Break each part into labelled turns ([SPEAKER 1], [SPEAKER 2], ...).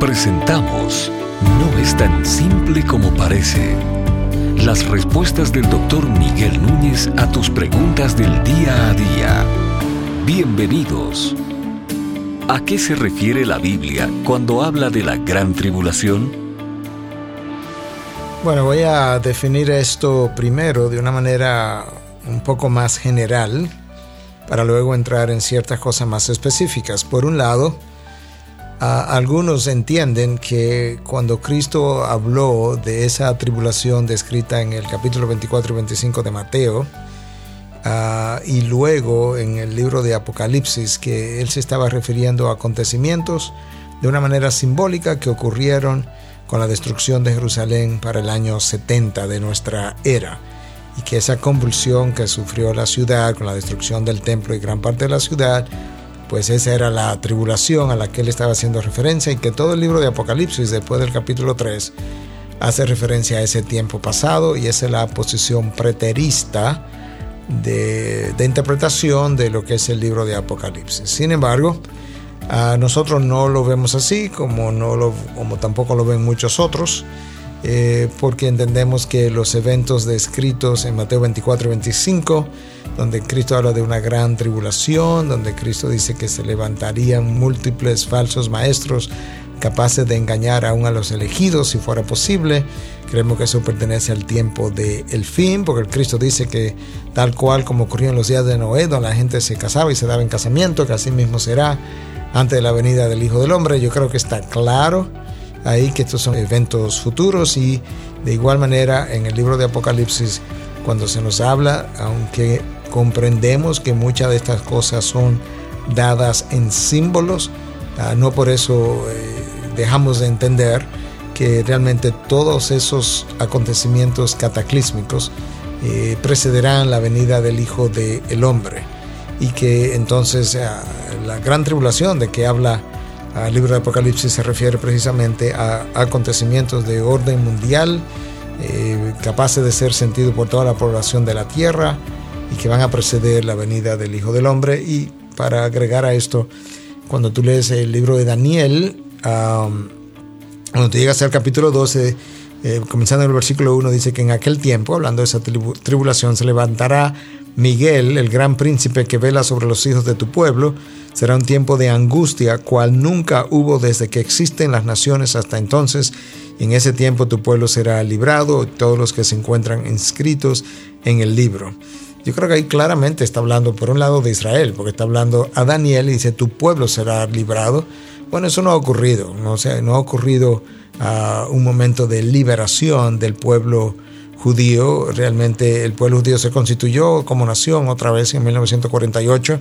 [SPEAKER 1] Presentamos No es tan simple como parece. Las respuestas del doctor Miguel Núñez a tus preguntas del día a día. Bienvenidos. ¿A qué se refiere la Biblia cuando habla de la gran tribulación?
[SPEAKER 2] Bueno, voy a definir esto primero de una manera un poco más general para luego entrar en ciertas cosas más específicas. Por un lado, algunos entienden que cuando Cristo habló de esa tribulación descrita en el capítulo 24 y 25 de Mateo, ah, y luego en el libro de Apocalipsis, que él se estaba refiriendo a acontecimientos de una manera simbólica que ocurrieron con la destrucción de Jerusalén para el año 70 de nuestra era y que esa convulsión que sufrió la ciudad con la destrucción del templo y gran parte de la ciudad, pues esa era la tribulación a la que él estaba haciendo referencia y que todo el libro de Apocalipsis después del capítulo 3 hace referencia a ese tiempo pasado y esa es la posición preterista de, interpretación de lo que es el libro de Apocalipsis. Sin embargo, nosotros no lo vemos así, como, no lo, como tampoco lo ven muchos otros. Eh, porque entendemos que los eventos descritos en Mateo 24 y 25, donde Cristo habla de una gran tribulación, donde Cristo dice que se levantarían múltiples falsos maestros capaces de engañar aún a los elegidos si fuera posible. Creemos que eso pertenece al tiempo del fin, porque el Cristo dice que tal cual como ocurrió en los días de Noé, donde la gente se casaba y se daba en casamiento, que así mismo será antes de la venida del Hijo del Hombre. Yo creo que está claro ahí que estos son eventos futuros y de igual manera en el libro de Apocalipsis cuando se nos habla, aunque comprendemos que muchas de estas cosas son dadas en símbolos, ah, no por eso eh, dejamos de entender que realmente todos esos acontecimientos cataclísmicos eh, precederán la venida del Hijo del Hombre. Y que entonces ah, la gran tribulación de que habla el libro de Apocalipsis se refiere precisamente a acontecimientos de orden mundial, eh, capaces de ser sentidos por toda la población de la tierra y que van a preceder la venida del Hijo del Hombre. Y para agregar a esto, cuando tú lees el libro de Daniel, cuando tú llegas al capítulo 12, eh, comenzando en el versículo 1, dice que en aquel tiempo, hablando de esa tribulación, se levantará Miguel, el gran príncipe que vela sobre los hijos de tu pueblo, Será un tiempo de angustia, cual nunca hubo desde que existen las naciones hasta entonces. en ese tiempo tu pueblo será librado, todos los que se encuentran inscritos en el libro. Yo creo que ahí claramente está hablando por un lado de Israel, porque está hablando a Daniel y dice tu pueblo será librado. Bueno, eso no ha ocurrido, no, no ha ocurrido uh, un momento de liberación del pueblo judío. Realmente el pueblo judío se constituyó como nación otra vez en 1948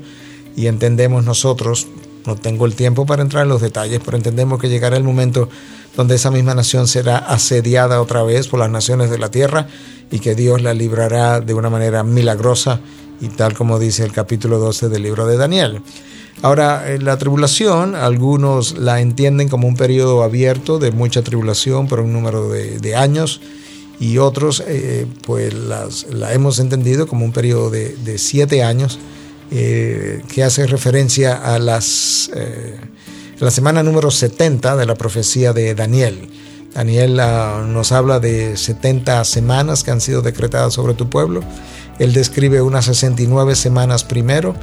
[SPEAKER 2] y entendemos nosotros, no tengo el tiempo para entrar en los detalles, pero entendemos que llegará el momento donde esa misma nación será asediada otra vez por las naciones de la tierra y que Dios la librará de una manera milagrosa y tal como dice el capítulo 12 del libro de Daniel. Ahora, eh, la tribulación, algunos la entienden como un periodo abierto de mucha tribulación por un número de, años y otros eh, pues la hemos entendido como un periodo de, de siete años eh, que hace referencia a las, eh, la semana número 70 de la profecía de Daniel. Daniel ah, nos habla de 70 semanas que han sido decretadas sobre tu pueblo. Él describe unas 69 semanas primero,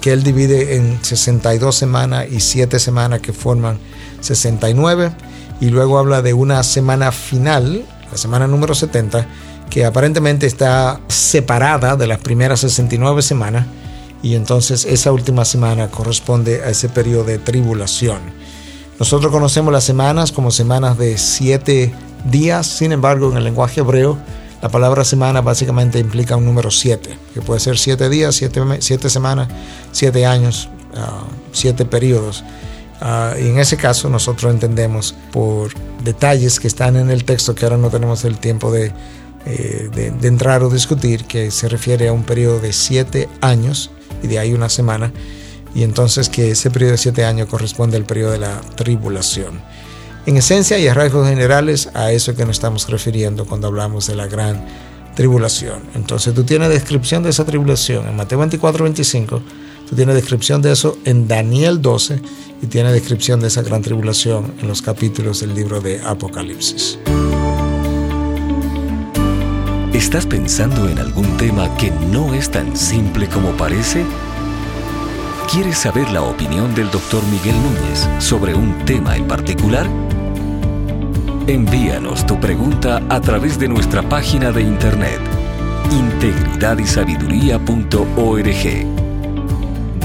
[SPEAKER 2] que él divide en 62 semanas y 7 semanas que forman 69. Y luego habla de una semana final, la semana número 70, que aparentemente está separada de las primeras 69 semanas y entonces esa última semana corresponde a ese periodo de tribulación. Nosotros conocemos las semanas como semanas de siete días, sin embargo en el lenguaje hebreo la palabra semana básicamente implica un número siete, que puede ser siete días, siete, semanas, siete años, ah, siete periodos. Ah, y en ese caso nosotros entendemos por detalles que están en el texto que ahora no tenemos el tiempo de, eh, de entrar o discutir, que se refiere a un periodo de siete años y de ahí una semana, y entonces que ese periodo de siete años corresponde al periodo de la tribulación. En esencia y a rasgos generales, a eso que nos estamos refiriendo cuando hablamos de la gran tribulación. Entonces tú tienes descripción de esa tribulación en Mateo 24, 25, tú Tiene descripción de eso en Daniel 12 y tiene descripción de esa gran tribulación en los capítulos del libro de Apocalipsis.
[SPEAKER 1] ¿Estás pensando en algún tema que no es tan simple como parece? ¿Quieres saber la opinión del doctor Miguel Núñez sobre un tema en particular? Envíanos tu pregunta a través de nuestra página de internet integridadysabiduría.org.